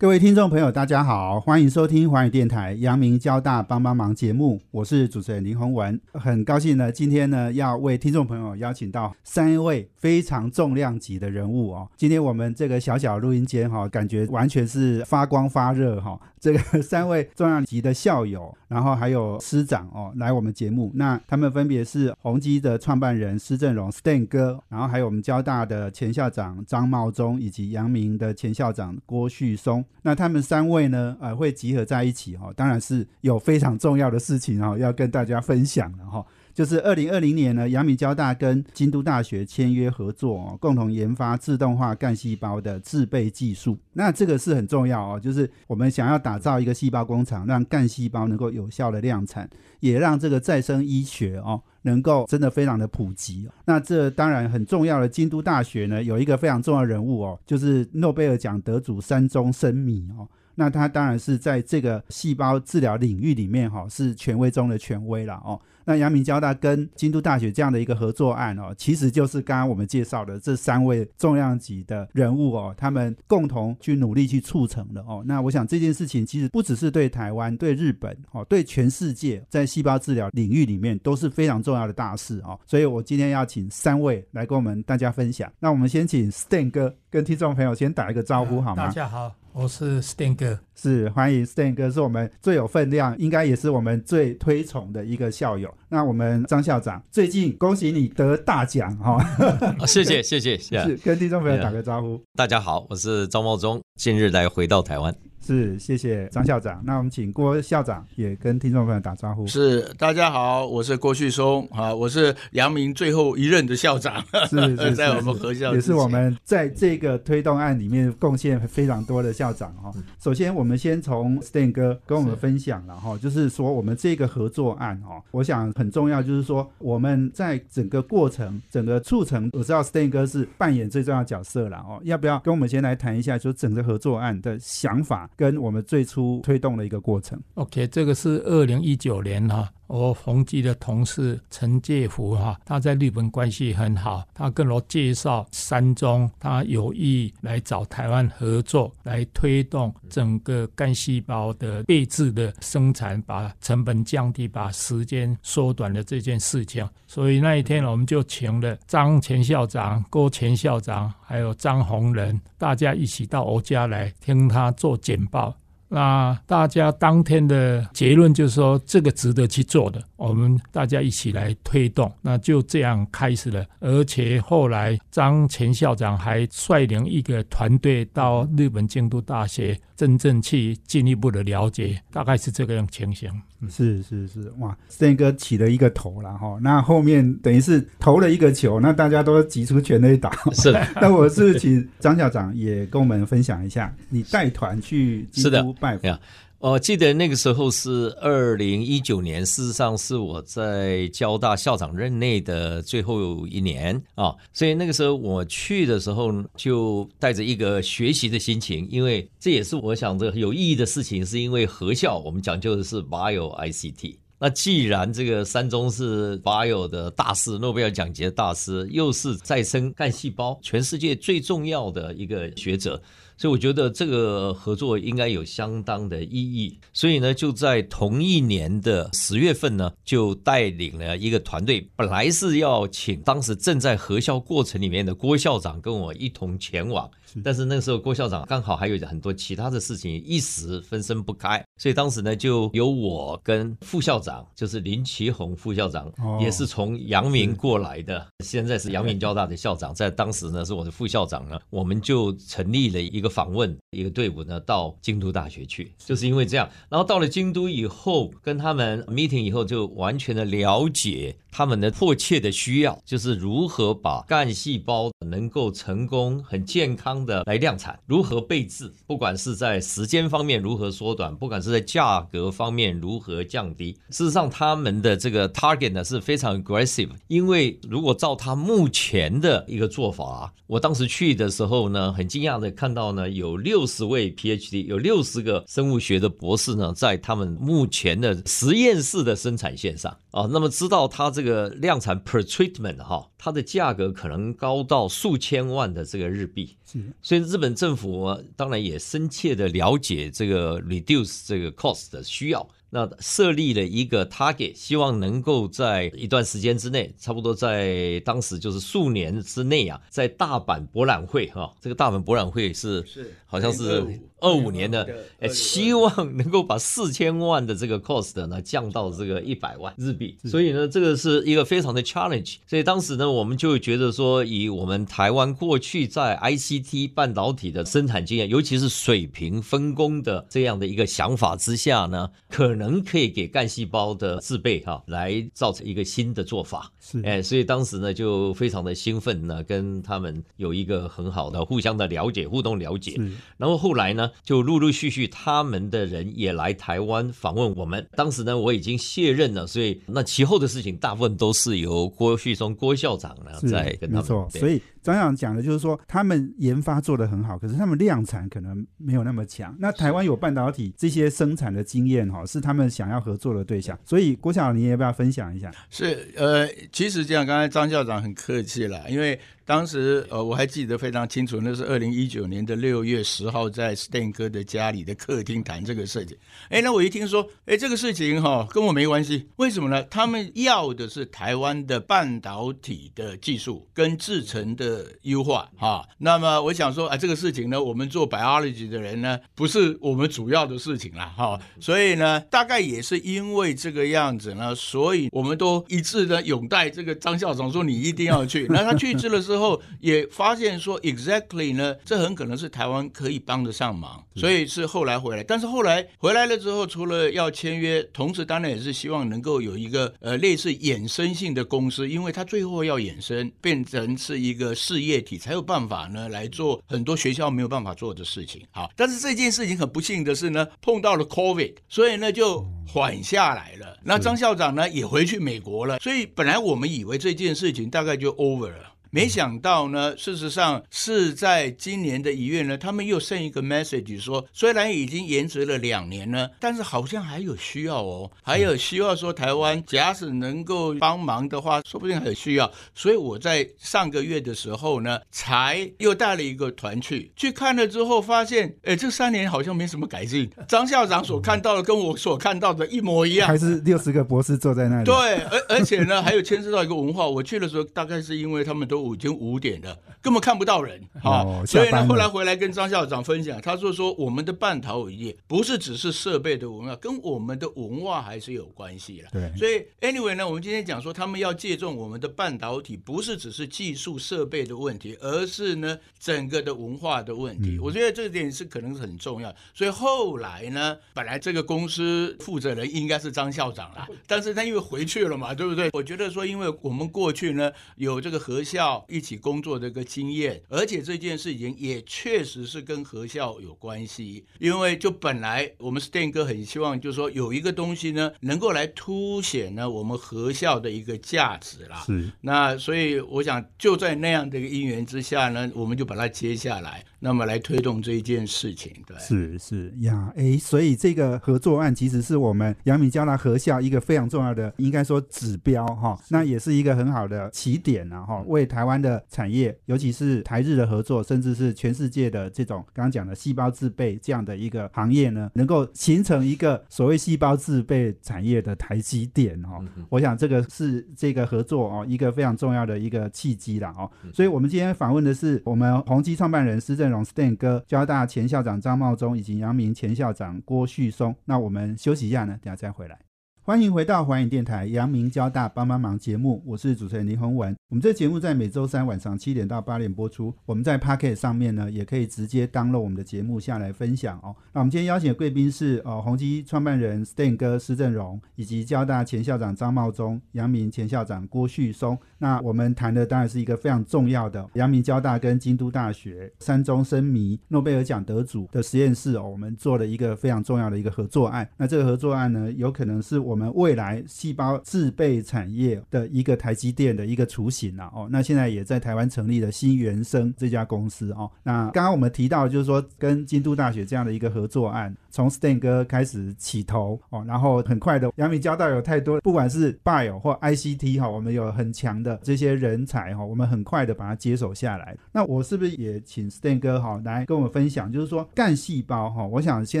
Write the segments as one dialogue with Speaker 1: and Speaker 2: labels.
Speaker 1: 各位听众朋友，大家好，欢迎收听华语电台阳明交大帮帮忙节目，我是主持人林宏文，很高兴呢，今天呢要为听众朋友邀请到三位非常重量级的人物哦。今天我们这个小小录音间哈，感觉完全是发光发热哈。这个三位重量级的校友，然后还有师长哦，来我们节目。那他们分别是宏基的创办人施正荣 Stan 哥，然后还有我们交大的前校长张茂忠，以及阳明的前校长郭旭松。那他们三位呢，呃，会集合在一起哈，当然是有非常重要的事情哈，要跟大家分享的哈。就是二零二零年呢，阳明交大跟京都大学签约合作，共同研发自动化干细胞的制备技术。那这个是很重要哦，就是我们想要打造一个细胞工厂，让干细胞能够有效的量产，也让这个再生医学哦能够真的非常的普及。那这当然很重要的，京都大学呢有一个非常重要人物哦，就是诺贝尔奖得主山中生米哦。那他当然是在这个细胞治疗领域里面哈，是权威中的权威了哦。那阳明交大跟京都大学这样的一个合作案哦，其实就是刚刚我们介绍的这三位重量级的人物哦，他们共同去努力去促成的哦。那我想这件事情其实不只是对台湾、对日本哦，对全世界在细胞治疗领域里面都是非常重要的大事哦。所以我今天要请三位来跟我们大家分享。那我们先请 Stan 哥跟听众朋友先打一个招呼好吗？
Speaker 2: 大家好，我是 Stan 哥，
Speaker 1: 是欢迎 Stan 哥，是我们最有分量，应该也是我们最推崇的一个校友。那我们张校长，最近恭喜你得大奖哈！
Speaker 3: 谢谢谢谢，
Speaker 1: 是跟听众朋友打个招呼。
Speaker 3: 大家好，我是张茂忠，近日来回到台湾。
Speaker 1: 是，谢谢张校长。那我们请郭校长也跟听众朋友打招呼。
Speaker 4: 是，大家好，我是郭旭松啊，我是阳明最后一任的校长。
Speaker 1: 是是，
Speaker 4: 在我们合校
Speaker 1: 也是我们在这个推动案里面贡献非常多的校长哈。首先，我们先从 Stan 哥跟我们分享了哈，就是说我们这个合作案哈，我想很重要，就是说我们在整个过程、整个促成，我知道 Stan 哥是扮演最重要角色了哦。要不要跟我们先来谈一下，就整个合作案的想法？跟我们最初推动的一个过程。
Speaker 2: OK，这个是二零一九年哈，我宏基的同事陈介福哈，他在日本关系很好，他跟我介绍山中，他有意来找台湾合作，来推动整个干细胞的备制的生产，把成本降低，把时间缩短的这件事情。所以那一天我们就请了张前校长、郭前校长，还有张宏仁，大家一起到我家来听他做简报。那大家当天的结论就是说，这个值得去做的，我们大家一起来推动，那就这样开始了。而且后来张前校长还率领一个团队到日本京都大学，真正去进一步的了解，大概是这个样情形。
Speaker 1: 是是是，哇，森哥起了一个头了哈，那后面等于是投了一个球，那大家都挤出全力打。
Speaker 3: 是的，
Speaker 1: 那我是请张校长也跟我们分享一下，你带团去基督拜访。
Speaker 3: 我记得那个时候是二零一九年，事实上是我在交大校长任内的最后一年啊，所以那个时候我去的时候就带着一个学习的心情，因为这也是我想着有意义的事情，是因为合校我们讲究的是 Bio ICT。那既然这个三中是 Bio 的大师，诺贝尔奖级的大师，又是再生干细胞全世界最重要的一个学者。所以我觉得这个合作应该有相当的意义，所以呢，就在同一年的十月份呢，就带领了一个团队，本来是要请当时正在核销过程里面的郭校长跟我一同前往。但是那个时候郭校长刚好还有很多其他的事情，一时分身不开，所以当时呢就由我跟副校长，就是林奇宏副校长，也是从阳明过来的，现在是阳明交大的校长，在当时呢是我的副校长呢，我们就成立了一个访问一个队伍呢到京都大学去，就是因为这样，然后到了京都以后跟他们 meeting 以后，就完全的了解他们的迫切的需要，就是如何把干细胞能够成功很健康。的来量产，如何备制？不管是在时间方面如何缩短，不管是在价格方面如何降低，事实上，他们的这个 target 呢是非常 aggressive，因为如果照他目前的一个做法啊，我当时去的时候呢，很惊讶的看到呢，有六十位 PhD，有六十个生物学的博士呢，在他们目前的实验室的生产线上啊，那么知道它这个量产 per treatment 哈，它的价格可能高到数千万的这个日币，
Speaker 1: 是
Speaker 3: 所以日本政府当然也深切的了解这个 reduce 这个 cost 的需要。那设立了一个 target，希望能够在一段时间之内，差不多在当时就是数年之内啊，在大阪博览会哈，这个大阪博览会是
Speaker 4: 是
Speaker 3: 好像是二五年的，呃，希望能够把四千万的这个 cost 呢降到这个一百万日币，所以呢，这个是一个非常的 challenge。所以当时呢，我们就觉得说，以我们台湾过去在 ICT 半导体的生产经验，尤其是水平分工的这样的一个想法之下呢，可能可以给干细胞的制备哈，来造成一个新的做法。
Speaker 1: 是，
Speaker 3: 哎，所以当时呢就非常的兴奋呢，跟他们有一个很好的互相的了解、互动了解。然后后来呢，就陆陆续续他们的人也来台湾访问我们。当时呢，我已经卸任了，所以那其后的事情大部分都是由郭旭松郭校长呢在跟他们。
Speaker 1: 所以。张校长讲的就是说，他们研发做得很好，可是他们量产可能没有那么强。那台湾有半导体这些生产的经验哈，是他们想要合作的对象。所以郭校长，你要不要分享一下？
Speaker 4: 是呃，其实这样，刚才张校长很客气了，因为。当时呃，我还记得非常清楚，那是二零一九年的六月十号，在 Stan 哥的家里的客厅谈这个事情。哎，那我一听说，哎，这个事情哈跟我没关系，为什么呢？他们要的是台湾的半导体的技术跟制成的优化哈。那么我想说啊，这个事情呢，我们做 biology 的人呢，不是我们主要的事情啦哈。所以呢，大概也是因为这个样子呢，所以我们都一致的拥戴这个张校长说你一定要去。那他去世的时候。后也发现说，exactly 呢，这很可能是台湾可以帮得上忙，所以是后来回来。但是后来回来了之后，除了要签约，同时当然也是希望能够有一个呃类似衍生性的公司，因为他最后要衍生变成是一个事业体，才有办法呢来做很多学校没有办法做的事情。好，但是这件事情很不幸的是呢，碰到了 COVID，所以呢就缓下来了。那张校长呢也回去美国了，所以本来我们以为这件事情大概就 over 了。没想到呢，事实上是在今年的一月呢，他们又剩一个 message 说，虽然已经延迟了两年呢，但是好像还有需要哦，还有需要说台湾假使能够帮忙的话，说不定还有需要。所以我在上个月的时候呢，才又带了一个团去去看了之后，发现，哎，这三年好像没什么改进。张校长所看到的跟我所看到的一模一样，
Speaker 1: 还是六十个博士坐在那里。
Speaker 4: 对，而而且呢，还有牵涉到一个文化。我去的时候，大概是因为他们都。已经五点了，根本看不到人啊！所以呢，后来回来跟张校长分享，他说说我们的半导体不是只是设备的文化，跟我们的文化还是有关系了。
Speaker 1: 对，
Speaker 4: 所以 anyway 呢，我们今天讲说他们要借重我们的半导体，不是只是技术设备的问题，而是呢整个的文化的问题。我觉得这点是可能是很重要。所以后来呢，本来这个公司负责人应该是张校长啦，但是他因为回去了嘛，对不对？我觉得说，因为我们过去呢有这个核校。一起工作的一个经验，而且这件事情也确实是跟核校有关系，因为就本来我们 Stan 哥很希望，就是说有一个东西呢，能够来凸显呢我们核校的一个价值啦。
Speaker 1: 是，
Speaker 4: 那所以我想就在那样的一个因缘之下呢，我们就把它接下来，那么来推动这一件事情。对，
Speaker 1: 是是呀，哎，所以这个合作案其实是我们阳明交大合校一个非常重要的，应该说指标哈，那也是一个很好的起点啊哈，为台湾的产业，尤其是台日的合作，甚至是全世界的这种刚刚讲的细胞制备这样的一个行业呢，能够形成一个所谓细胞制备产业的台积电哦。我想这个是这个合作哦一个非常重要的一个契机了哦。所以我们今天访问的是我们宏基创办人施正荣 Stan 哥，交大前校长张茂忠以及阳明前校长郭旭松。那我们休息一下呢，等下再回来。欢迎回到华影电台阳明交大帮帮忙节目，我是主持人林宏文。我们这节目在每周三晚上七点到八点播出。我们在 Pocket 上面呢，也可以直接登录我们的节目下来分享哦。那我们今天邀请的贵宾是呃宏基创办人 Stan 哥施正荣，以及交大前校长张茂忠、阳明前校长郭旭松。那我们谈的当然是一个非常重要的阳明交大跟京都大学三中生迷诺贝尔奖得主的实验室哦，我们做了一个非常重要的一个合作案。那这个合作案呢，有可能是我我们未来细胞制备产业的一个台积电的一个雏形啊。哦，那现在也在台湾成立了新原生这家公司哦。那刚刚我们提到就是说跟京都大学这样的一个合作案，从 Stan 哥开始起头哦，然后很快的，阳明交大有太多，不管是 Bio 或 ICT 哈，我们有很强的这些人才哈，我们很快的把它接手下来。那我是不是也请 Stan 哥哈来跟我们分享，就是说干细胞哈，我想现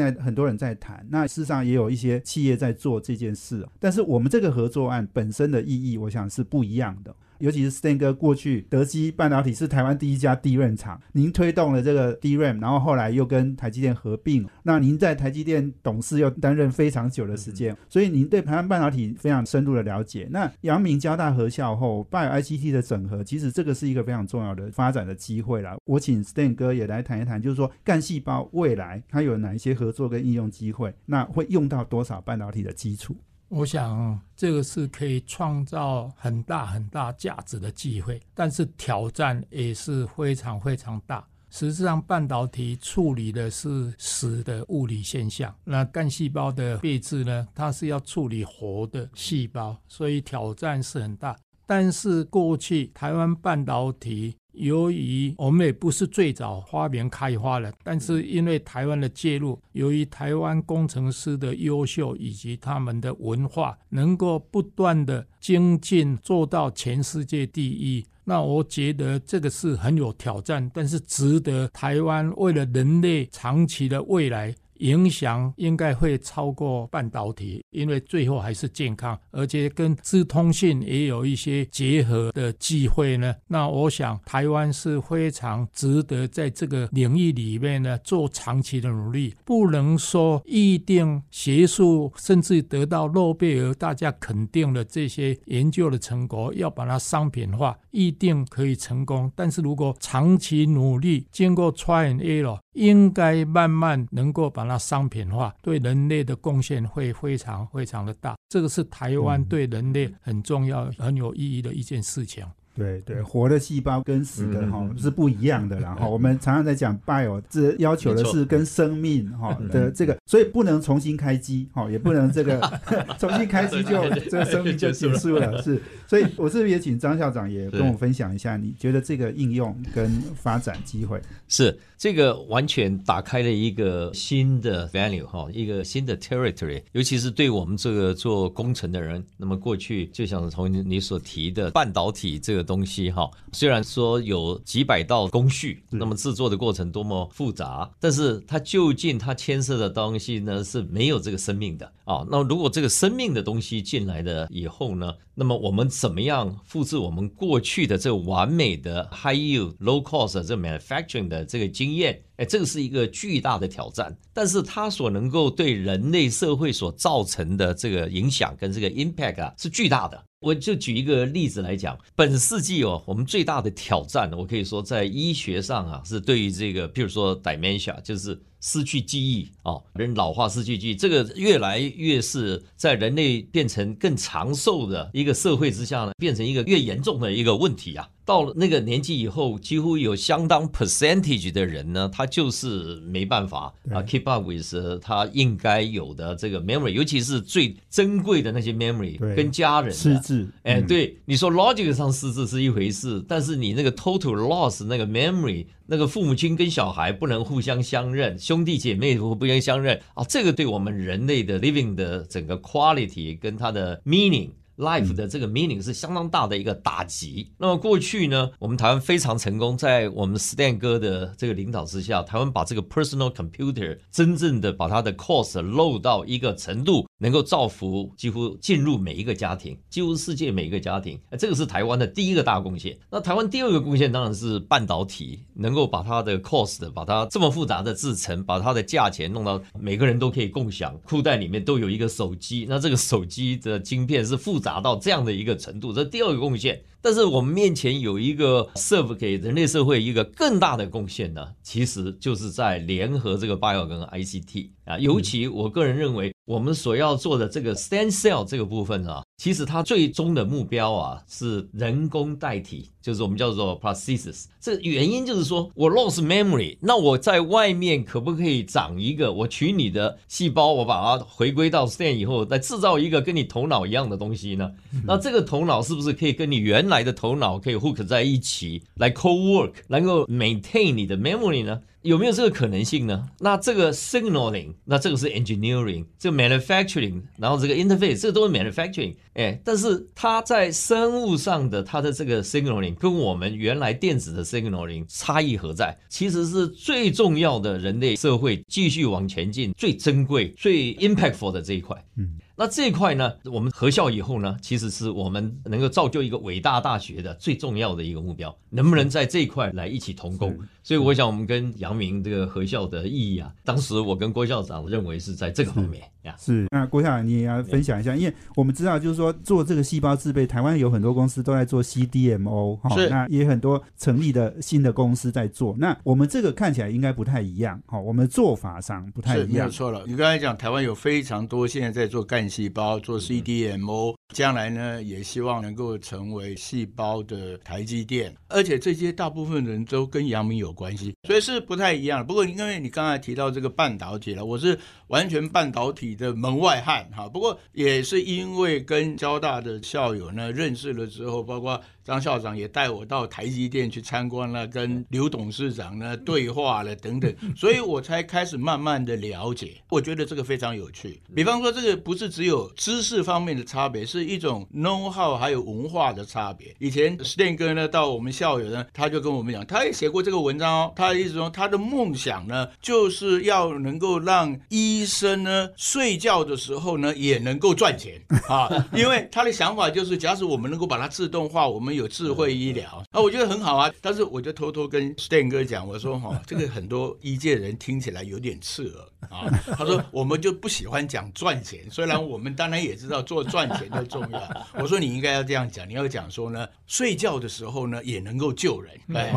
Speaker 1: 在很多人在谈，那事实上也有一些企业在做这件事，但是我们这个合作案本身的意义，我想是不一样的。尤其是 Stan 哥过去德基半导体是台湾第一家 DRAM 厂，您推动了这个 DRAM，然后后来又跟台积电合并，那您在台积电董事又担任非常久的时间，所以您对台湾半导体非常深入的了解。那阳明交大合校后，Bio ICT 的整合，其实这个是一个非常重要的发展的机会啦。我请 Stan 哥也来谈一谈，就是说干细胞未来它有哪一些合作跟应用机会，那会用到多少半导体的基础？
Speaker 2: 我想这个是可以创造很大很大价值的机会，但是挑战也是非常非常大。实际上，半导体处理的是死的物理现象，那干细胞的配置呢？它是要处理活的细胞，所以挑战是很大。但是过去台湾半导体。由于我们也不是最早发明开发的，但是因为台湾的介入，由于台湾工程师的优秀以及他们的文化，能够不断的精进，做到全世界第一。那我觉得这个是很有挑战，但是值得台湾为了人类长期的未来。影响应该会超过半导体，因为最后还是健康，而且跟资通信也有一些结合的机会呢。那我想台湾是非常值得在这个领域里面呢做长期的努力，不能说一定学术甚至得到诺贝尔大家肯定的这些研究的成果要把它商品化，一定可以成功。但是如果长期努力，经过 try and error。应该慢慢能够把它商品化，对人类的贡献会非常非常的大。这个是台湾对人类很重要、很有意义的一件事情。
Speaker 1: 对对，活的细胞跟死的哈是不一样的啦。哈，我们常常在讲 bio，这要求的是跟生命哈的这个，所以不能重新开机哈，也不能这个 重新开机就这个生命就 结束了。是，所以我是不是也请张校长也跟我分享一下，你觉得这个应用跟发展机会？
Speaker 3: 是这个完全打开了一个新的 value 哈，一个新的 territory，尤其是对我们这个做工程的人。那么过去就像从你所提的半导体这个。东西哈，虽然说有几百道工序，那么制作的过程多么复杂，但是它究竟它牵涉的东西呢是没有这个生命的啊。那如果这个生命的东西进来的以后呢，那么我们怎么样复制我们过去的这完美的 high yield low cost 这 manufacturing 的这个经验？哎，这个是一个巨大的挑战，但是它所能够对人类社会所造成的这个影响跟这个 impact 啊是巨大的。我就举一个例子来讲，本世纪哦，我们最大的挑战，我可以说在医学上啊，是对于这个，譬如说 dementia，就是失去记忆哦，人老化失去记忆，这个越来越是在人类变成更长寿的一个社会之下呢，变成一个越严重的一个问题啊。到了那个年纪以后，几乎有相当 percentage 的人呢，他就是没办法啊 keep up with 他应该有的这个 memory，尤其是最珍贵的那些 memory，跟家人
Speaker 1: 失智。
Speaker 3: 哎，对，你说 logic 上失智是一回事，但是你那个 total loss 那个 memory，那个父母亲跟小孩不能互相相认，兄弟姐妹不愿意相认啊，这个对我们人类的 living 的整个 quality 跟它的 meaning。Life 的这个 meaning 是相当大的一个打击。那么过去呢，我们台湾非常成功，在我们 Stan 哥的这个领导之下，台湾把这个 personal computer 真正的把它的 cost low 到一个程度，能够造福几乎进入每一个家庭，几乎世界每一个家庭。这个是台湾的第一个大贡献。那台湾第二个贡献当然是半导体，能够把它的 cost 把它这么复杂的制成，把它的价钱弄到每个人都可以共享，裤袋里面都有一个手机。那这个手机的晶片是复杂。到这样的一个程度，这第二个贡献。但是我们面前有一个 serve 给人类社会一个更大的贡献呢，其实就是在联合这个 bio 跟 ICT 啊。尤其我个人认为，我们所要做的这个 stand cell 这个部分啊，其实它最终的目标啊是人工代替，就是我们叫做 prosthesis。这原因就是说我 lost memory，那我在外面可不可以长一个？我取你的细胞，我把它回归到 stem 以后，再制造一个跟你头脑一样的东西呢？那这个头脑是不是可以跟你原来的头脑可以 hook 在一起来 co work，能够 maintain 你的 memory 呢？有没有这个可能性呢？那这个 signaling，那这个是 engineering，这个 manufacturing，然后这个 interface，这都是 manufacturing。哎，但是它在生物上的它的这个 signaling 跟我们原来电子的 signaling 差异何在？其实是最重要的人类社会继续往前进最珍贵、最 impactful 的这一块。嗯。那这一块呢，我们合校以后呢，其实是我们能够造就一个伟大大学的最重要的一个目标，能不能在这一块来一起同工？所以我想，我们跟阳明这个合校的意义啊，当时我跟郭校长认为是在这个方面呀。
Speaker 1: 是，那郭校长你也要分享一下，因为我们知道，就是说做这个细胞制备，台湾有很多公司都在做 CDMO 哈，那也很多成立的新的公司在做。那我们这个看起来应该不太一样，哈，我们做法上不太一样。没
Speaker 4: 有错了，你刚才讲台湾有非常多现在在做干细胞做 CDMO，将来呢也希望能够成为细胞的台积电，而且这些大部分人都跟阳明有关系，所以是不太一样。不过因为你刚才提到这个半导体了，我是完全半导体的门外汉哈。不过也是因为跟交大的校友呢认识了之后，包括。张校长也带我到台积电去参观了，跟刘董事长呢对话了等等，所以我才开始慢慢的了解。我觉得这个非常有趣。比方说，这个不是只有知识方面的差别，是一种 know how 还有文化的差别。以前 Stan 哥呢到我们校友呢，他就跟我们讲，他也写过这个文章哦。他的意思说，他的梦想呢，就是要能够让医生呢睡觉的时候呢也能够赚钱 啊，因为他的想法就是，假使我们能够把它自动化，我们有智慧医疗啊，我觉得很好啊。但是我就偷偷跟 Stan 哥讲，我说哈，这个很多医界人听起来有点刺耳啊。他说我们就不喜欢讲赚钱，虽然我们当然也知道做赚钱的重要。我说你应该要这样讲，你要讲说呢，睡觉的时候呢也能够救人。哎，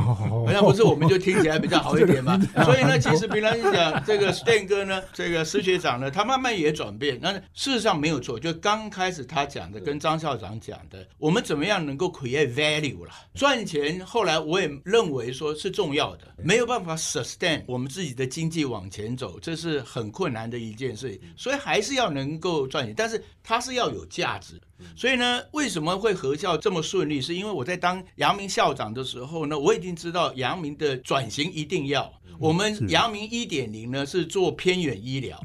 Speaker 4: 那不是我们就听起来比较好一点嘛？所以呢，其实平常你讲这个 Stan 哥呢，这个施学长呢，他慢慢也转变。那事实上没有错，就刚开始他讲的跟张校长讲的，我们怎么样能够 create value。了赚钱，后来我也认为说是重要的，没有办法 sustain 我们自己的经济往前走，这是很困难的一件事，所以还是要能够赚钱，但是它是要有价值。所以呢，为什么会合校这么顺利？是因为我在当阳明校长的时候呢，我已经知道阳明的转型一定要。我们阳明一点零呢是。做偏远医疗，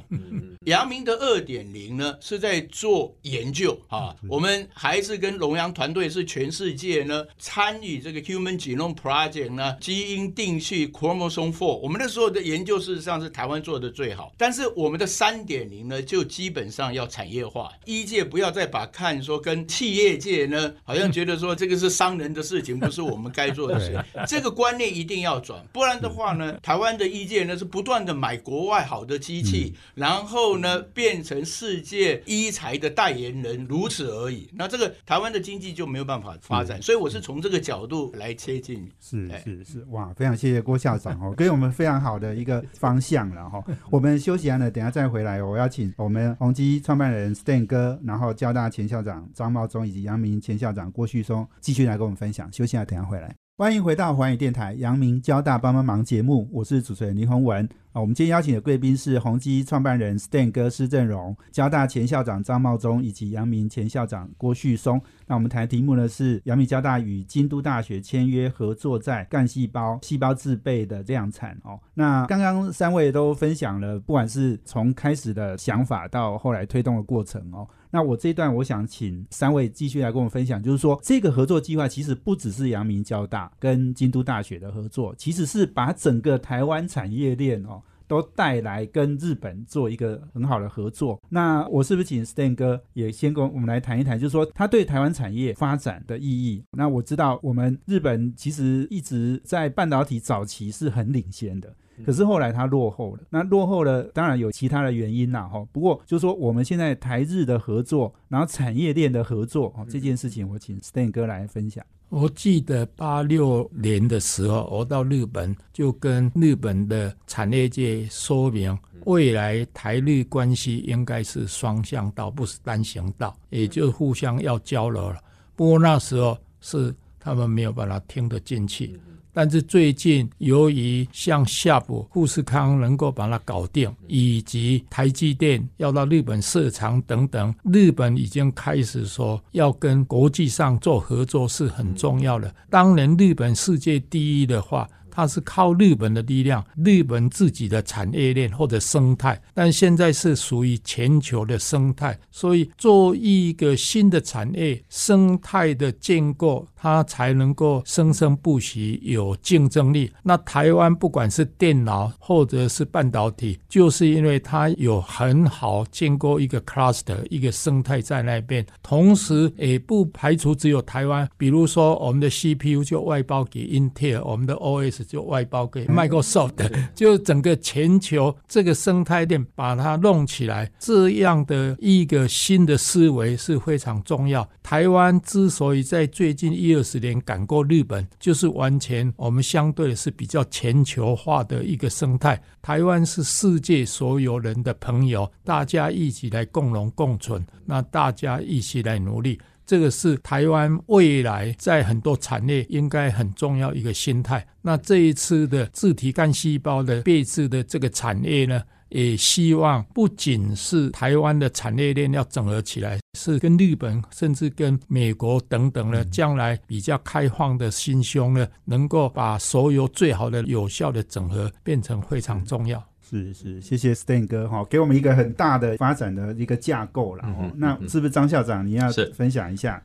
Speaker 4: 阳明的二点零呢是在做研究。啊。我们还是跟龙阳团队是全世界呢参与这个 Human Genome Project 呢基因定序 Chromosome Four。我们那时候的研究事实上是台湾做的最好，但是我们的三点零呢就基本上要产业化，医界不要再把看说跟企业界呢好像觉得说这个是商人的事情，不是我们该做的事。这个观念一定要转，不然的话呢，台湾。湾的医界呢是不断的买国外好的机器，然后呢变成世界医材的代言人，如此而已。那这个台湾的经济就没有办法发展，所以我是从这个角度来切近。
Speaker 1: 是是是，哇，非常谢谢郭校长哦，给我们非常好的一个方向了哈。我们休息完了，等下再回来，我要请我们宏基创办人 Stan 哥，然后交大前校长张茂忠以及阳明前校长郭旭松继续来跟我们分享。休息下，等下回来。欢迎回到环宇电台阳明交大帮帮忙节目，我是主持人林宏文。我们今天邀请的贵宾是宏基创办人 Stan 哥施正荣，交大前校长张茂忠以及阳明前校长郭旭松。那我们谈的题目呢是阳明交大与京都大学签约合作，在干细胞细胞制备的量产哦。那刚刚三位都分享了，不管是从开始的想法到后来推动的过程哦。那我这一段我想请三位继续来跟我们分享，就是说这个合作计划其实不只是阳明交大跟京都大学的合作，其实是把整个台湾产业链哦。都带来跟日本做一个很好的合作。那我是不是请 Stan 哥也先跟我们来谈一谈，就是说他对台湾产业发展的意义？那我知道我们日本其实一直在半导体早期是很领先的，可是后来它落后了。那落后了，当然有其他的原因啦，哈。不过就是说我们现在台日的合作，然后产业链的合作，哦，这件事情我请 Stan 哥来分享。
Speaker 2: 我记得八六年的时候，我到日本就跟日本的产业界说明未来台日关系应该是双向道，不是单行道，也就互相要交流了。不过那时候是他们没有办法听得进去。但是最近，由于像夏普、富士康能够把它搞定，以及台积电要到日本设厂等等，日本已经开始说要跟国际上做合作是很重要的。当年日本世界第一的话。它是靠日本的力量，日本自己的产业链或者生态，但现在是属于全球的生态，所以做一个新的产业生态的建构，它才能够生生不息，有竞争力。那台湾不管是电脑或者是半导体，就是因为它有很好建构一个 cluster 一个生态在那边，同时也不排除只有台湾，比如说我们的 CPU 就外包给 Intel，我们的 OS。就外包给 Microsoft，就整个全球这个生态链把它弄起来，这样的一个新的思维是非常重要。台湾之所以在最近一二十年赶过日本，就是完全我们相对是比较全球化的一个生态。台湾是世界所有人的朋友，大家一起来共荣共存，那大家一起来努力。这个是台湾未来在很多产业应该很重要一个心态。那这一次的自体干细胞的配置的这个产业呢，也希望不仅是台湾的产业链要整合起来，是跟日本甚至跟美国等等呢，将来比较开放的心胸呢，能够把所有最好的有效的整合变成非常重要。
Speaker 1: 是是，谢谢 Stan 哥哈，给我们一个很大的发展的一个架构了。那是不是张校长你要分享一下？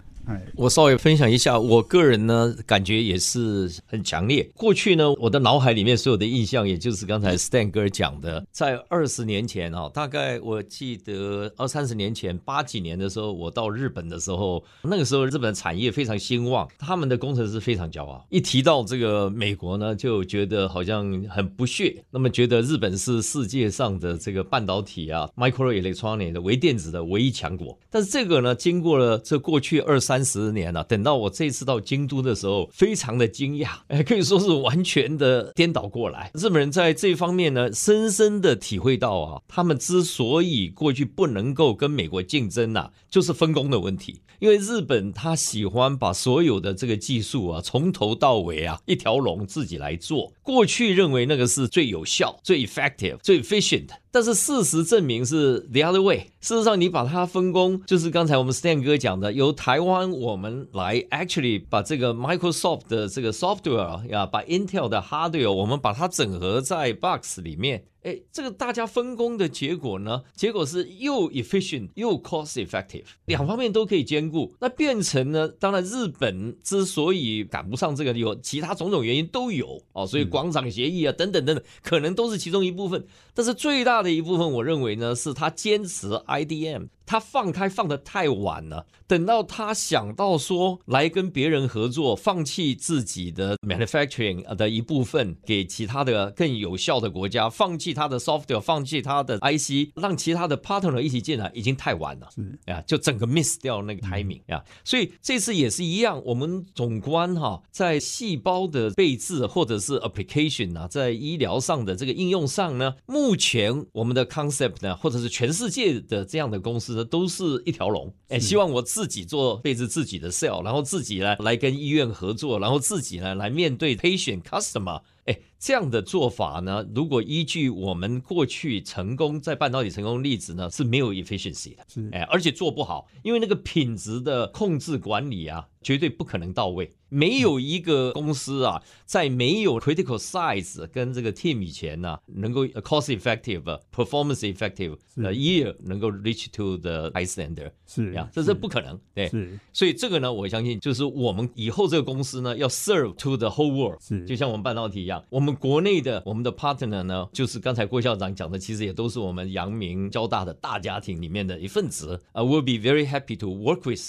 Speaker 3: 我稍微分享一下，我个人呢感觉也是很强烈。过去呢，我的脑海里面所有的印象，也就是刚才 Stan 哥讲的，在二十年前啊，大概我记得二三十年前八几年的时候，我到日本的时候，那个时候日本产业非常兴旺，他们的工程师非常骄傲，一提到这个美国呢，就觉得好像很不屑，那么觉得日本是世界上的这个半导体啊，micro electronic 的微电子的唯一强国。但是这个呢，经过了这过去二三。三十年了，等到我这次到京都的时候，非常的惊讶，哎，可以说是完全的颠倒过来。日本人在这方面呢，深深的体会到啊，他们之所以过去不能够跟美国竞争呐，就是分工的问题。因为日本他喜欢把所有的这个技术啊，从头到尾啊，一条龙自己来做。过去认为那个是最有效、最 effective、最 efficient。但是事实证明是 the other way。事实上，你把它分工，就是刚才我们 Stan 哥讲的，由台湾我们来 actually 把这个 Microsoft 的这个 software 呀，把 Intel 的 hardware 我们把它整合在 box 里面。哎，这个大家分工的结果呢？结果是又 efficient 又 cost effective，两方面都可以兼顾。那变成呢？当然，日本之所以赶不上这个，有其他种种原因都有哦。所以广场协议啊，等等等等，可能都是其中一部分。但是最大的一部分，我认为呢，是他坚持 IDM。他放开放的太晚了，等到他想到说来跟别人合作，放弃自己的 manufacturing 的一部分给其他的更有效的国家，放弃他的 software，放弃他的 IC，让其他的 partner 一起进来，已经太晚了。是呀，就整个 miss 掉那个 timing 呀。所以这次也是一样，我们总观哈，在细胞的配置或者是 application 啊，在医疗上的这个应用上呢，目前我们的 concept 呢，或者是全世界的这样的公司。都是一条龙，哎，希望我自己做配置自己的 sell，然后自己呢来跟医院合作，然后自己呢来面对 patient customer。哎，这样的做法呢，如果依据我们过去成功在半导体成功例子呢，是没有 efficiency 的，是哎，而且做不好，因为那个品质的控制管理啊，绝对不可能到位。没有一个公司啊，在没有 critical size 跟这个 team 以前呢，能够 cost effective、performance effective 的 year 能够 reach to the high standard
Speaker 1: 是
Speaker 3: 呀，这是不可能。对，
Speaker 1: 是。
Speaker 3: 所以这个呢，我相信就是我们以后这个公司呢，要 serve to the whole world，是，就像我们半导体一样。我们国内的我们的 partner 呢，就是刚才郭校长讲的，其实也都是我们阳明交大的大家庭里面的一份子。啊，we'll be very happy to work with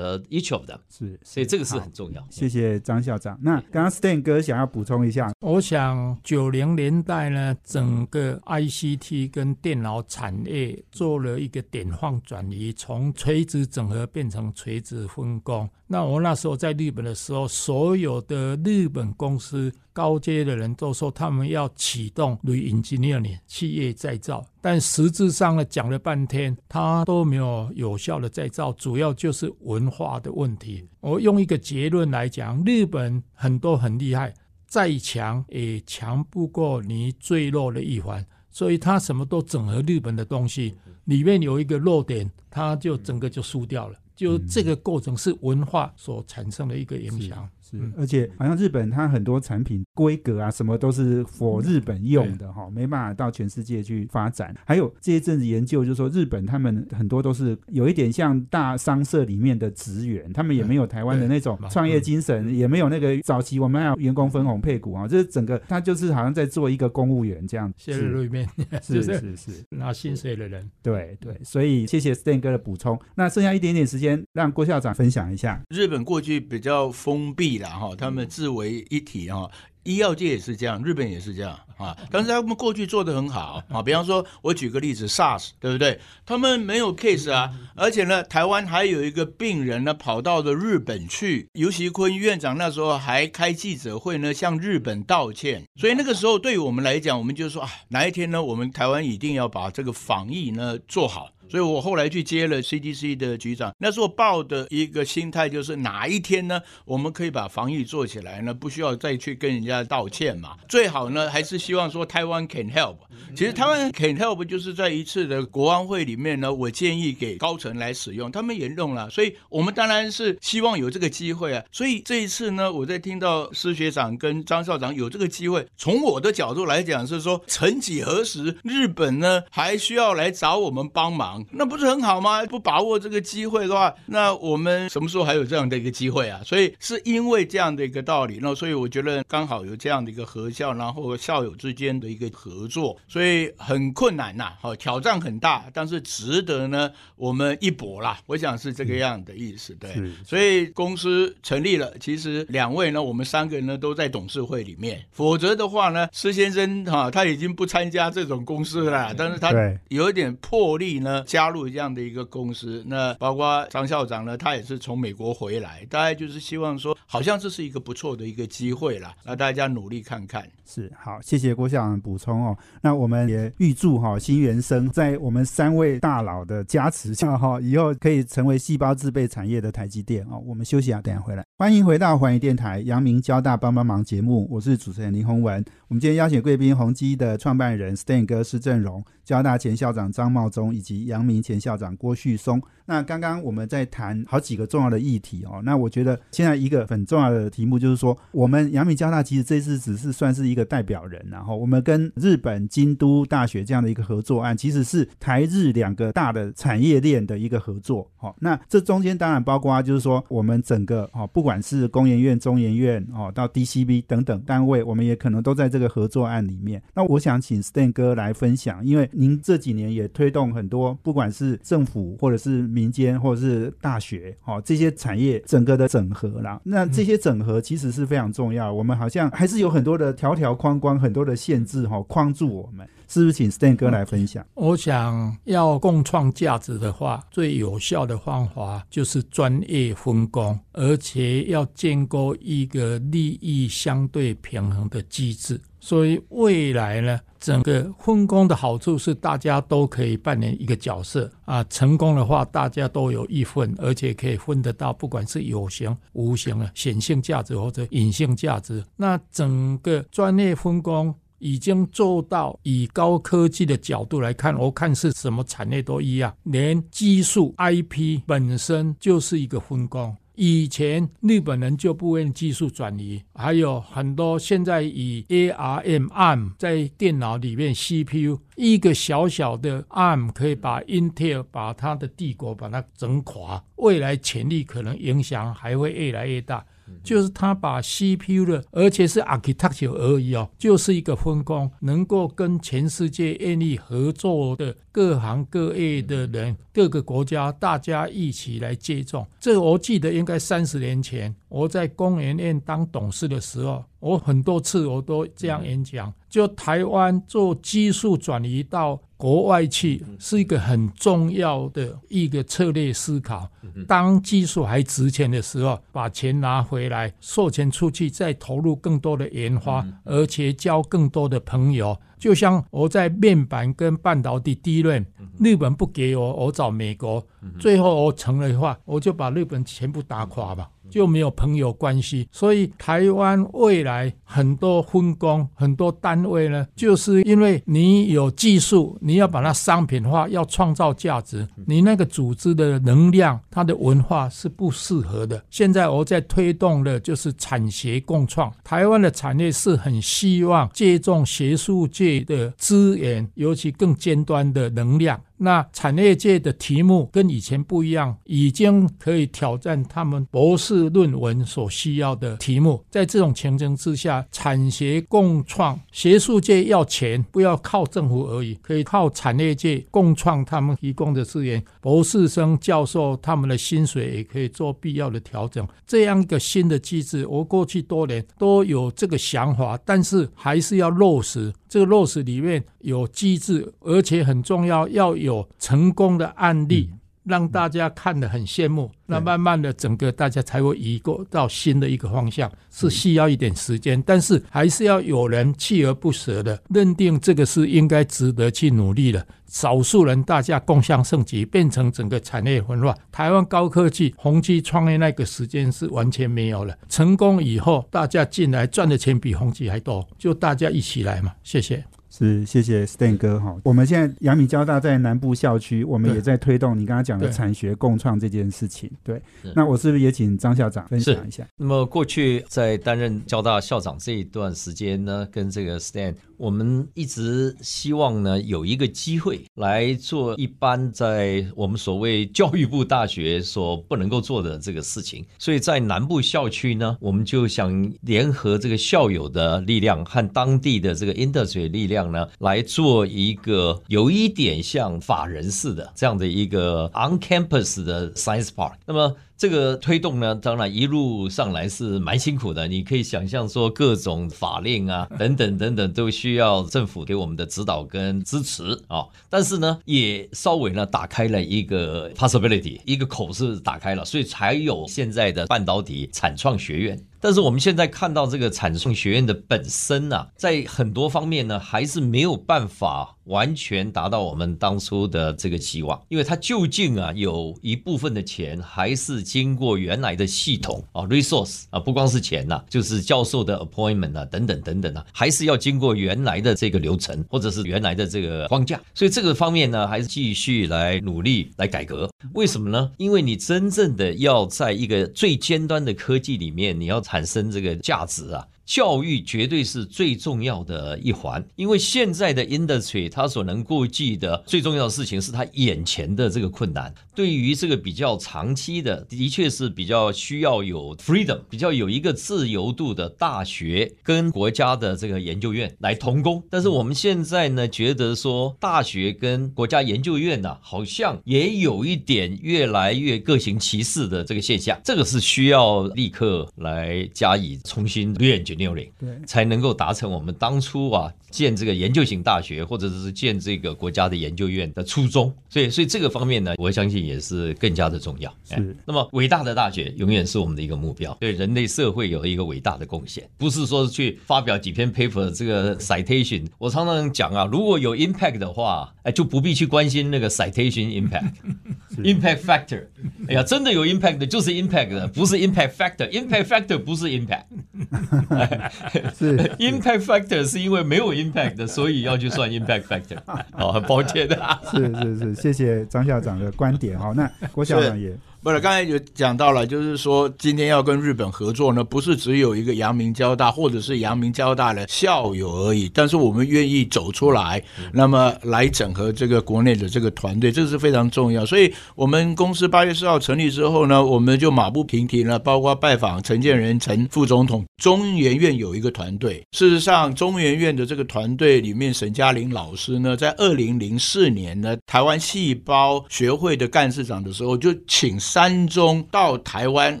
Speaker 3: each of them。
Speaker 1: 是，
Speaker 3: 所以这个是很重要。
Speaker 1: 谢谢张校长。那刚刚 Stan 哥想要补充一下，
Speaker 2: 我想九零年代呢，整个 ICT 跟电脑产业做了一个典范转移，从垂直整合变成垂直分工。那我那时候在日本的时候，所有的日本公司高阶的人都说他们要启动 re-engineering 企业再造，但实质上呢，讲了半天，他都没有有效的再造，主要就是文化的问题。我用一个结论来讲，日本很多很厉害，再强也强不过你最弱的一环。所以他什么都整合日本的东西，里面有一个弱点，他就整个就输掉了。就这个过程是文化所产生的一个影响。
Speaker 1: 是，而且好像日本它很多产品规格啊，什么都是 for 日本用的哈，没办法到全世界去发展。还有这一阵子研究，就是说日本他们很多都是有一点像大商社里面的职员，他们也没有台湾的那种创业精神，也没有那个早期我们还有员工分红配股啊，就是整个他就是好像在做一个公务员这样。
Speaker 2: 谢日里面
Speaker 1: 是是是
Speaker 2: 拿薪水的人。
Speaker 1: 对对，所以谢谢 Stan 哥的补充。那剩下一点点时间，让郭校长分享一下。
Speaker 4: 日本过去比较封闭。哈，他们自为一体哈，医药界也是这样，日本也是这样啊。但是他们过去做的很好啊，比方说，我举个例子，SARS，对不对？他们没有 case 啊，而且呢，台湾还有一个病人呢，跑到了日本去，尤其坤院长那时候还开记者会呢，向日本道歉。所以那个时候，对于我们来讲，我们就说啊，哪一天呢，我们台湾一定要把这个防疫呢做好。所以我后来去接了 CDC 的局长，那时候抱的一个心态就是哪一天呢，我们可以把防疫做起来呢，不需要再去跟人家道歉嘛。最好呢，还是希望说台湾 can help。其实台湾 can help 就是在一次的国安会里面呢，我建议给高层来使用，他们也用了。所以我们当然是希望有这个机会啊。所以这一次呢，我在听到施学长跟张校长有这个机会，从我的角度来讲是说，曾几何时，日本呢还需要来找我们帮忙。那不是很好吗？不把握这个机会的话，那我们什么时候还有这样的一个机会啊？所以是因为这样的一个道理，那所以我觉得刚好有这样的一个合校，然后校友之间的一个合作，所以很困难呐，好挑战很大，但是值得呢我们一搏啦。我想是这个样的意思，对。所以公司成立了，其实两位呢，我们三个人呢都在董事会里面，否则的话呢，施先生哈他已经不参加这种公司了，但是他有一点魄力呢。加入这样的一个公司，那包括张校长呢，他也是从美国回来，大概就是希望说，好像这是一个不错的一个机会啦，那大家努力看看。
Speaker 1: 是好，谢谢郭校长补充哦。那我们也预祝哈新元生在我们三位大佬的加持下哈，以后可以成为细胞制备产业的台积电哦。我们休息啊，等下回来。欢迎回到环宇电台阳明交大帮帮忙节目，我是主持人林宏文。我们今天邀请贵宾宏基的创办人 Stan 哥施正荣。交大前校长张茂忠以及阳明前校长郭旭松。那刚刚我们在谈好几个重要的议题哦。那我觉得现在一个很重要的题目就是说，我们阳明交大其实这次只是算是一个代表人，然后我们跟日本京都大学这样的一个合作案，其实是台日两个大的产业链的一个合作。好，那这中间当然包括就是说，我们整个哦，不管是工研院、中研院哦，到 DCB 等等单位，我们也可能都在这个合作案里面。那我想请 Stan 哥来分享，因为您这几年也推动很多，不管是政府或者是民间或者是大学，哦，这些产业整个的整合啦。那这些整合其实是非常重要。我们好像还是有很多的条条框框，很多的限制，哈，框住我们。是不是请 Stan 哥来分享？
Speaker 2: 我想要共创价值的话，最有效的方法就是专业分工，而且要建构一个利益相对平衡的机制。所以未来呢，整个分工的好处是大家都可以扮演一个角色啊。成功的话，大家都有一份，而且可以分得到，不管是有形、无形的显性价值或者隐性价值。那整个专业分工。已经做到以高科技的角度来看，我看是什么产业都一样，连技术 IP 本身就是一个分工。以前日本人就不愿技术转移，还有很多现在以 ARM ARM 在电脑里面 CPU 一个小小的 ARM 可以把 Intel 把它的帝国把它整垮，未来潜力可能影响还会越来越大。就是他把 CPU 的，而且是 architecture 而已哦，就是一个分工，能够跟全世界愿意合作的各行各业的人，各个国家大家一起来接种。这我记得应该三十年前我在工研院当董事的时候，我很多次我都这样演讲，就台湾做技术转移到。国外去是一个很重要的一个策略思考。当技术还值钱的时候，把钱拿回来，授权出去，再投入更多的研发，而且交更多的朋友。就像我在面板跟半导体第一轮，日本不给我，我找美国，最后我成了的话，我就把日本全部打垮吧。就没有朋友关系，所以台湾未来很多分工、很多单位呢，就是因为你有技术，你要把它商品化，要创造价值，你那个组织的能量、它的文化是不适合的。现在我在推动的就是产学共创，台湾的产业是很希望借重学术界的资源，尤其更尖端的能量。那产业界的题目跟以前不一样，已经可以挑战他们博士论文所需要的题目。在这种情形之下，产学共创，学术界要钱，不要靠政府而已，可以靠产业界共创他们提供的资源。博士生、教授他们的薪水也可以做必要的调整。这样一个新的机制，我过去多年都有这个想法，但是还是要落实。这个落实里面有机制，而且很重要，要有成功的案例，让大家看得很羡慕。那慢慢的，整个大家才会移过到新的一个方向，是需要一点时间，但是还是要有人锲而不舍的认定这个是应该值得去努力的。少数人大家共享升级，变成整个产业混乱。台湾高科技宏基创业那个时间是完全没有了。成功以后，大家进来赚的钱比宏基还多，就大家一起来嘛。谢谢。
Speaker 1: 是，谢谢 Stan 哥哈。我们现在阳明交大在南部校区，我们也在推动你刚刚讲的产学共创这件事情。对，那我是不是也请张校长分享一下？
Speaker 3: 那么过去在担任交大校长这一段时间呢，跟这个 Stan，我们一直希望呢有一个机会来做一般在我们所谓教育部大学所不能够做的这个事情。所以在南部校区呢，我们就想联合这个校友的力量和当地的这个 industry 力量。呢，来做一个有一点像法人似的这样的一个 on campus 的 science park。那么。这个推动呢，当然一路上来是蛮辛苦的。你可以想象说，各种法令啊，等等等等，都需要政府给我们的指导跟支持啊。但是呢，也稍微呢打开了一个 possibility，一个口是打开了，所以才有现在的半导体产创学院。但是我们现在看到这个产送学院的本身呢，在很多方面呢，还是没有办法。完全达到我们当初的这个期望，因为它究竟啊有一部分的钱还是经过原来的系统啊，resource 啊，不光是钱呐，就是教授的 appointment 啊，等等等等啊，还是要经过原来的这个流程或者是原来的这个框架，所以这个方面呢，还是继续来努力来改革。为什么呢？因为你真正的要在一个最尖端的科技里面，你要产生这个价值啊。教育绝对是最重要的一环，因为现在的 industry 它所能顾忌的最重要的事情是它眼前的这个困难。对于这个比较长期的，的确是比较需要有 freedom，比较有一个自由度的大学跟国家的这个研究院来同工。但是我们现在呢，觉得说大学跟国家研究院呢，好像也有一点越来越各行其事的这个现象。这个是需要立刻来加以重新练决。六零，对，才能够达成我们当初啊建这个研究型大学，或者是建这个国家的研究院的初衷。所以，所以这个方面呢，我相信也是更加的重要。
Speaker 1: 是，
Speaker 3: 那么伟大的大学永远是我们的一个目标，对人类社会有一个伟大的贡献，不是说去发表几篇 paper 这个 citation。我常常讲啊，如果有 impact 的话，哎，就不必去关心那个 citation impact，impact factor。哎呀，真的有 impact 的，就是 impact 的，不是 impact factor，impact factor 不是 impact。
Speaker 1: 是
Speaker 3: impact factor 是因为没有 impact 所以要去算 impact factor。哦，很抱歉的。
Speaker 1: 是是是，谢谢张校长的观点。好，那郭校长也。
Speaker 4: 不是，刚才有讲到了，就是说今天要跟日本合作呢，不是只有一个阳明交大或者是阳明交大的校友而已，但是我们愿意走出来，那么来整合这个国内的这个团队，这是非常重要。所以，我们公司八月四号成立之后呢，我们就马不停蹄呢，包括拜访陈建仁陈副总统，中研院有一个团队。事实上，中研院的这个团队里面，沈嘉玲老师呢，在二零零四年呢，台湾细胞学会的干事长的时候，就请。三中到台湾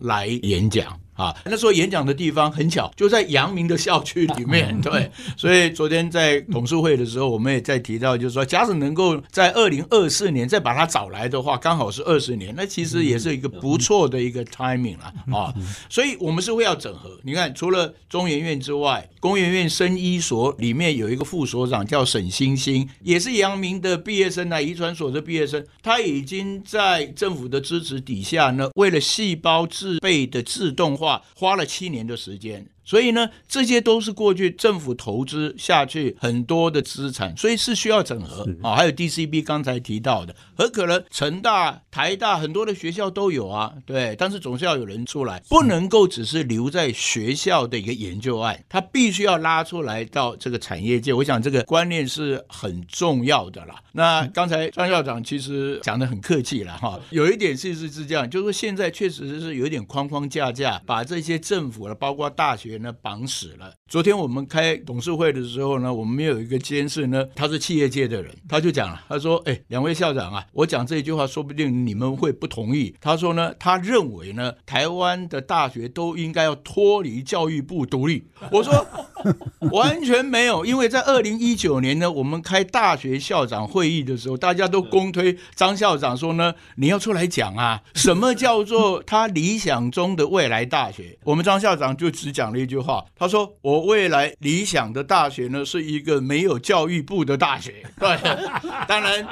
Speaker 4: 来演讲。啊。那时候演讲的地方很巧，就在阳明的校区里面。对，所以昨天在董事会的时候，我们也在提到，就是说，假使能够在二零二四年再把他找来的话，刚好是二十年，那其实也是一个不错的一个 timing 了啊。所以我们是会要整合。你看，除了中研院之外，工研院生医所里面有一个副所长叫沈星星，也是阳明的毕业生啊，遗传所的毕业生，他已经在政府的支持底下呢，为了细胞制备的自动化，花了七年的时间。所以呢，这些都是过去政府投资下去很多的资产，所以是需要整合啊。还有 DCB 刚才提到的，很可能成大、台大很多的学校都有啊，对。但是总是要有人出来，不能够只是留在学校的一个研究案，它必须要拉出来到这个产业界。我想这个观念是很重要的啦。那刚才张校长其实讲的很客气了哈，有一点事实是这样，就是说现在确实是有点框框架架，把这些政府了，包括大学。呢绑死了。昨天我们开董事会的时候呢，我们有一个监事呢，他是企业界的人，他就讲了，他说：“哎，两位校长啊，我讲这句话，说不定你们会不同意。”他说呢，他认为呢，台湾的大学都应该要脱离教育部独立。我说 完全没有，因为在二零一九年呢，我们开大学校长会议的时候，大家都公推张校长说呢，你要出来讲啊，什么叫做他理想中的未来大学？我们张校长就只讲了一一句话，他说：“我未来理想的大学呢，是一个没有教育部的大学。”对，当然。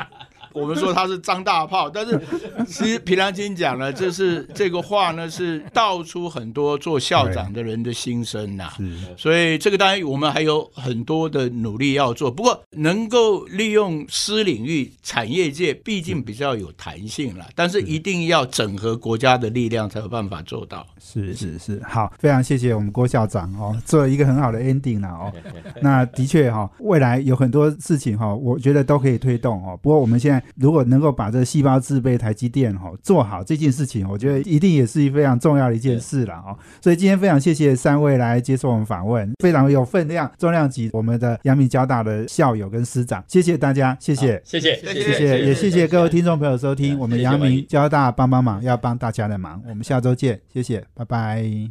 Speaker 4: 我们说他是张大炮，但是其实平良金讲了，就是这个话呢，是道出很多做校长的人的心声呐。所以这个当然我们还有很多的努力要做。不过能够利用私领域产业界，毕竟比较有弹性了。但是一定要整合国家的力量，才有办法做到。
Speaker 1: 是是是，好，非常谢谢我们郭校长哦，做了一个很好的 ending 了哦。那的确哈，未来有很多事情哈，我觉得都可以推动哦。不过我们现在。如果能够把这个细胞制备台积电哈做好这件事情，我觉得一定也是非常重要的一件事了哦。所以今天非常谢谢三位来接受我们访问，非常有分量、重量级，我们的阳明交大的校友跟师长，谢谢大家，谢谢，
Speaker 3: 谢谢，
Speaker 1: 谢谢，也谢谢各位听众朋友收听我们阳明交大帮帮忙，要帮大家的忙，我们下周见，谢谢，拜拜。